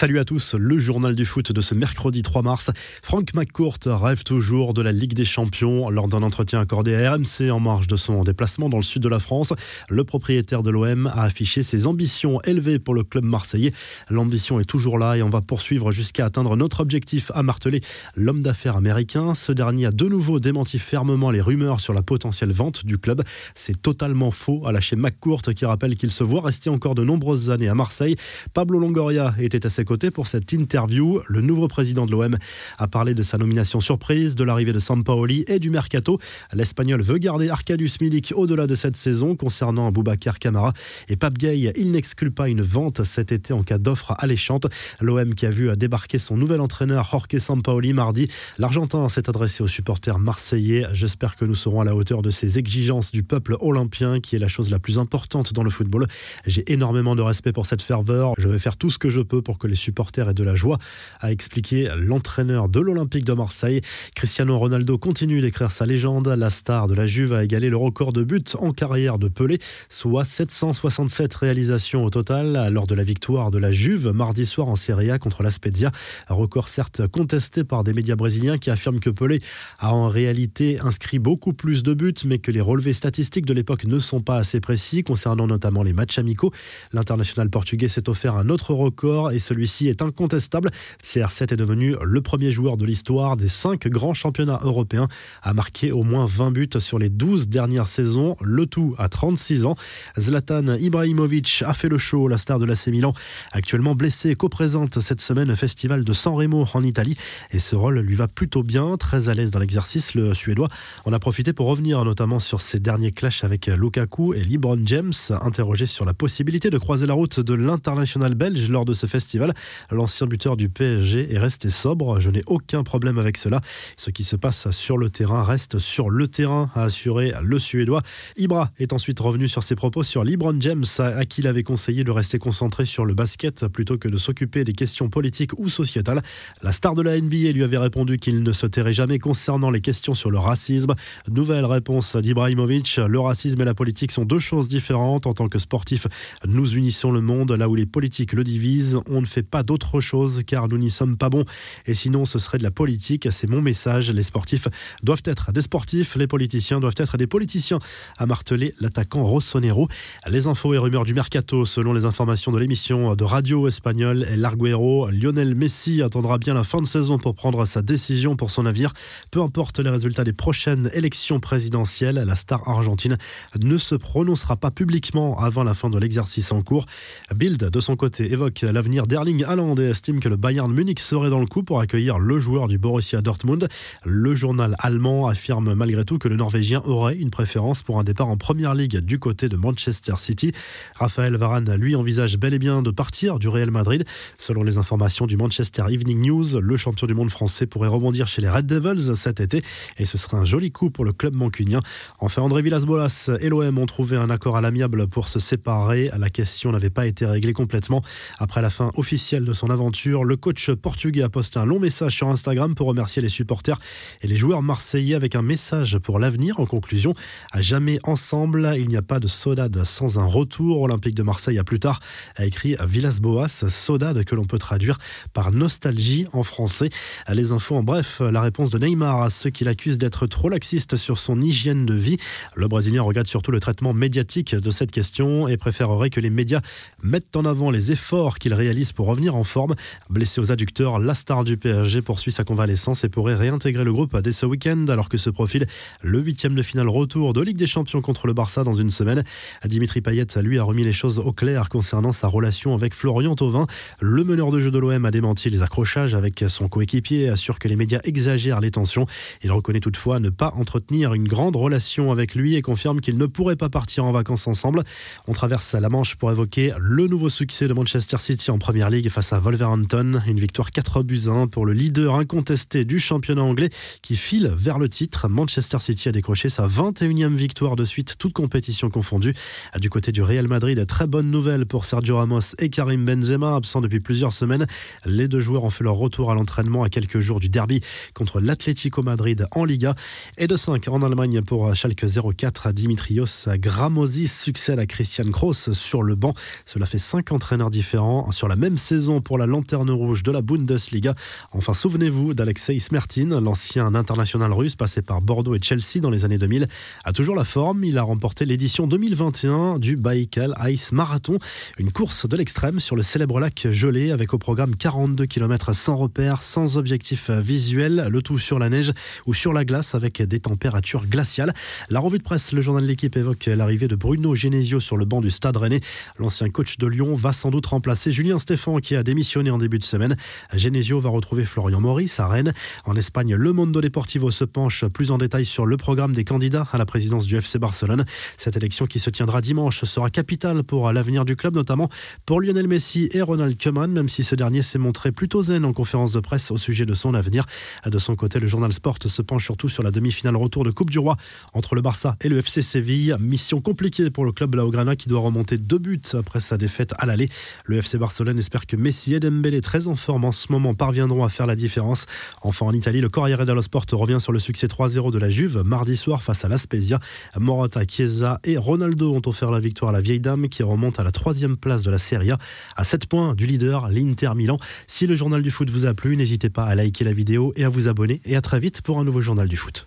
Salut à tous, le journal du foot de ce mercredi 3 mars. Frank McCourt rêve toujours de la Ligue des Champions. Lors d'un entretien accordé à RMC en marge de son déplacement dans le sud de la France, le propriétaire de l'OM a affiché ses ambitions élevées pour le club marseillais. L'ambition est toujours là et on va poursuivre jusqu'à atteindre notre objectif, a martelé l'homme d'affaires américain. Ce dernier a de nouveau démenti fermement les rumeurs sur la potentielle vente du club. C'est totalement faux, a lâché McCourt qui rappelle qu'il se voit rester encore de nombreuses années à Marseille. Pablo Longoria était à ses côtés pour cette interview. Le nouveau président de l'OM a parlé de sa nomination surprise, de l'arrivée de Sampaoli et du mercato. L'Espagnol veut garder Arkadiusz Milik au-delà de cette saison concernant Boubacar Camara et Pape Gay. Il n'exclut pas une vente cet été en cas d'offre alléchante. L'OM qui a vu débarquer son nouvel entraîneur Jorge Sampaoli mardi. L'Argentin s'est adressé aux supporters marseillais. J'espère que nous serons à la hauteur de ces exigences du peuple olympien qui est la chose la plus importante dans le football. J'ai énormément de respect pour cette ferveur. Je vais faire tout ce que je peux pour que les supporters et de la joie, a expliqué l'entraîneur de l'Olympique de Marseille. Cristiano Ronaldo continue d'écrire sa légende. La star de la Juve a égalé le record de buts en carrière de Pelé, soit 767 réalisations au total lors de la victoire de la Juve mardi soir en Serie A contre la Spezia. Un record certes contesté par des médias brésiliens qui affirment que Pelé a en réalité inscrit beaucoup plus de buts, mais que les relevés statistiques de l'époque ne sont pas assez précis concernant notamment les matchs amicaux. L'international portugais s'est offert un autre record et celui celui-ci est incontestable. CR7 est devenu le premier joueur de l'histoire des cinq grands championnats européens à marquer au moins 20 buts sur les 12 dernières saisons, le tout à 36 ans. Zlatan Ibrahimovic a fait le show, la star de l'AC Milan, actuellement blessé, co-présente cette semaine le festival de San Remo en Italie et ce rôle lui va plutôt bien, très à l'aise dans l'exercice, le Suédois. On a profité pour revenir notamment sur ses derniers clashs avec Lukaku et LeBron James, interrogé sur la possibilité de croiser la route de l'international belge lors de ce festival. L'ancien buteur du PSG est resté sobre. Je n'ai aucun problème avec cela. Ce qui se passe sur le terrain reste sur le terrain, a assuré le Suédois. Ibra est ensuite revenu sur ses propos sur LeBron James, à qui il avait conseillé de rester concentré sur le basket plutôt que de s'occuper des questions politiques ou sociétales. La star de la NBA lui avait répondu qu'il ne se tairait jamais concernant les questions sur le racisme. Nouvelle réponse d'Ibrahimovic. Le racisme et la politique sont deux choses différentes. En tant que sportif, nous unissons le monde là où les politiques le divisent. On ne fait pas d'autre chose car nous n'y sommes pas bons. Et sinon, ce serait de la politique. C'est mon message. Les sportifs doivent être des sportifs. Les politiciens doivent être des politiciens, a martelé l'attaquant Rossonero. Les infos et rumeurs du mercato, selon les informations de l'émission de radio espagnole El Larguero, Lionel Messi attendra bien la fin de saison pour prendre sa décision pour son navire. Peu importe les résultats des prochaines élections présidentielles, la star argentine ne se prononcera pas publiquement avant la fin de l'exercice en cours. Bild, de son côté, évoque l'avenir d'Erling Haaland estime que le Bayern Munich serait dans le coup pour accueillir le joueur du Borussia Dortmund. Le journal allemand affirme malgré tout que le Norvégien aurait une préférence pour un départ en première ligue du côté de Manchester City. Raphaël Varane, lui, envisage bel et bien de partir du Real Madrid. Selon les informations du Manchester Evening News, le champion du monde français pourrait rebondir chez les Red Devils cet été et ce serait un joli coup pour le club mancunien. Enfin, André Villas-Boas et l'OM ont trouvé un accord à l'amiable pour se séparer. La question n'avait pas été réglée complètement après la fin officielle de son aventure. Le coach portugais a posté un long message sur Instagram pour remercier les supporters et les joueurs marseillais avec un message pour l'avenir. En conclusion, à jamais ensemble, il n'y a pas de saudade sans un retour. Olympique de Marseille, à plus tard, a écrit Villas-Boas, saudade que l'on peut traduire par nostalgie en français. Les infos en bref, la réponse de Neymar à ceux qui l'accusent d'être trop laxiste sur son hygiène de vie. Le Brésilien regarde surtout le traitement médiatique de cette question et préférerait que les médias mettent en avant les efforts qu'il réalise pour revenir en forme. Blessé aux adducteurs, la star du PSG poursuit sa convalescence et pourrait réintégrer le groupe dès ce week-end alors que se profile le huitième de finale retour de Ligue des Champions contre le Barça dans une semaine. Dimitri Payet, lui, a remis les choses au clair concernant sa relation avec Florian Thauvin. Le meneur de jeu de l'OM a démenti les accrochages avec son coéquipier et assure que les médias exagèrent les tensions. Il reconnaît toutefois ne pas entretenir une grande relation avec lui et confirme qu'il ne pourrait pas partir en vacances ensemble. On traverse la Manche pour évoquer le nouveau succès de Manchester City en Première Ligue face à Wolverhampton. Une victoire 4 buts 1 pour le leader incontesté du championnat anglais qui file vers le titre. Manchester City a décroché sa 21e victoire de suite, toute compétition confondue. Du côté du Real Madrid, très bonne nouvelle pour Sergio Ramos et Karim Benzema, absents depuis plusieurs semaines. Les deux joueurs ont fait leur retour à l'entraînement à quelques jours du derby contre l'Atlético Madrid en Liga. Et de 5 en Allemagne pour Schalke 04, Dimitrios Gramosis succède à Christian Kroos sur le banc. Cela fait 5 entraîneurs différents sur la même saison pour la lanterne rouge de la Bundesliga. Enfin, souvenez-vous d'Alexei Smertin, l'ancien international russe passé par Bordeaux et Chelsea dans les années 2000, a toujours la forme. Il a remporté l'édition 2021 du Baikal Ice Marathon, une course de l'extrême sur le célèbre lac gelé avec au programme 42 km sans repère, sans objectif visuel, le tout sur la neige ou sur la glace avec des températures glaciales. La revue de presse, le journal de l'équipe évoque l'arrivée de Bruno Genesio sur le banc du Stade Rennais. L'ancien coach de Lyon va sans doute remplacer Julien Qui a démissionné en début de semaine. Genesio va retrouver Florian Maurice à Rennes. En Espagne, le Mondo Deportivo se penche plus en détail sur le programme des candidats à la présidence du FC Barcelone. Cette élection qui se tiendra dimanche sera capitale pour l'avenir du club, notamment pour Lionel Messi et Ronald Koeman, même si ce dernier s'est montré plutôt zen en conférence de presse au sujet de son avenir. De son côté, le journal Sport se penche surtout sur la demi-finale retour de Coupe du Roi entre le Barça et le FC Séville. Mission compliquée pour le club Blaugrana qui doit remonter deux buts après sa défaite à l'aller. Le FC Barcelone espère que Messi et Dembélé, très en forme en ce moment, parviendront à faire la différence. Enfin, en Italie, le Corriere dello Sport revient sur le succès 3-0 de la Juve mardi soir face à l'Aspezia. Morata, Chiesa et Ronaldo ont offert la victoire à la vieille dame qui remonte à la troisième place de la Serie A à 7 points du leader, l'Inter Milan. Si le journal du foot vous a plu, n'hésitez pas à liker la vidéo et à vous abonner. Et à très vite pour un nouveau journal du foot.